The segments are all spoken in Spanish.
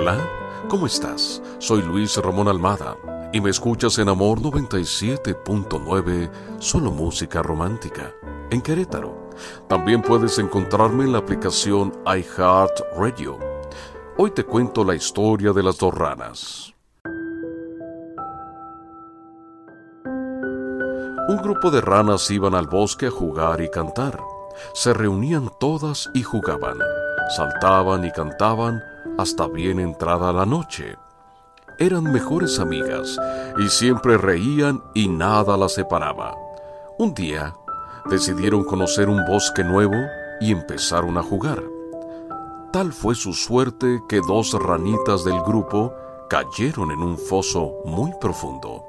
Hola, ¿cómo estás? Soy Luis Ramón Almada y me escuchas en Amor 97.9, solo música romántica, en Querétaro. También puedes encontrarme en la aplicación iHeartRadio. Hoy te cuento la historia de las dos ranas. Un grupo de ranas iban al bosque a jugar y cantar. Se reunían todas y jugaban, saltaban y cantaban hasta bien entrada la noche. Eran mejores amigas y siempre reían y nada las separaba. Un día decidieron conocer un bosque nuevo y empezaron a jugar. Tal fue su suerte que dos ranitas del grupo cayeron en un foso muy profundo.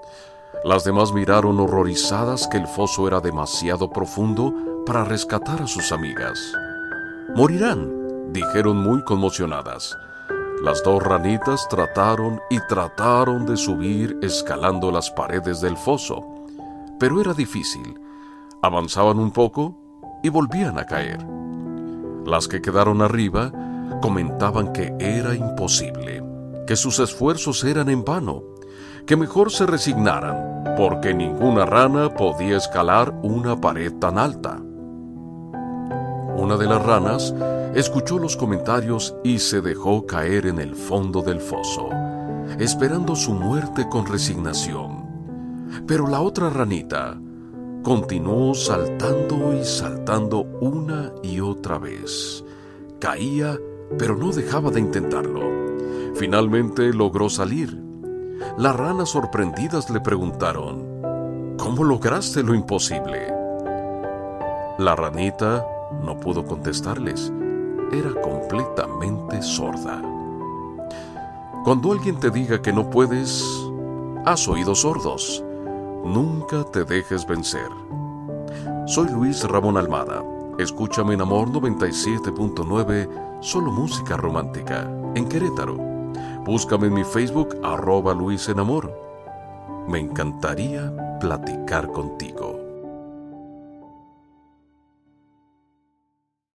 Las demás miraron horrorizadas que el foso era demasiado profundo para rescatar a sus amigas. Morirán, dijeron muy conmocionadas. Las dos ranitas trataron y trataron de subir escalando las paredes del foso, pero era difícil. Avanzaban un poco y volvían a caer. Las que quedaron arriba comentaban que era imposible, que sus esfuerzos eran en vano, que mejor se resignaran, porque ninguna rana podía escalar una pared tan alta. Una de las ranas escuchó los comentarios y se dejó caer en el fondo del foso, esperando su muerte con resignación. Pero la otra ranita continuó saltando y saltando una y otra vez. Caía, pero no dejaba de intentarlo. Finalmente logró salir. Las ranas sorprendidas le preguntaron, ¿Cómo lograste lo imposible? La ranita no pudo contestarles. Era completamente sorda. Cuando alguien te diga que no puedes, has oídos sordos. Nunca te dejes vencer. Soy Luis Ramón Almada. Escúchame en Amor 97.9, solo música romántica, en Querétaro. Búscame en mi Facebook, arroba Luis en Amor. Me encantaría platicar contigo.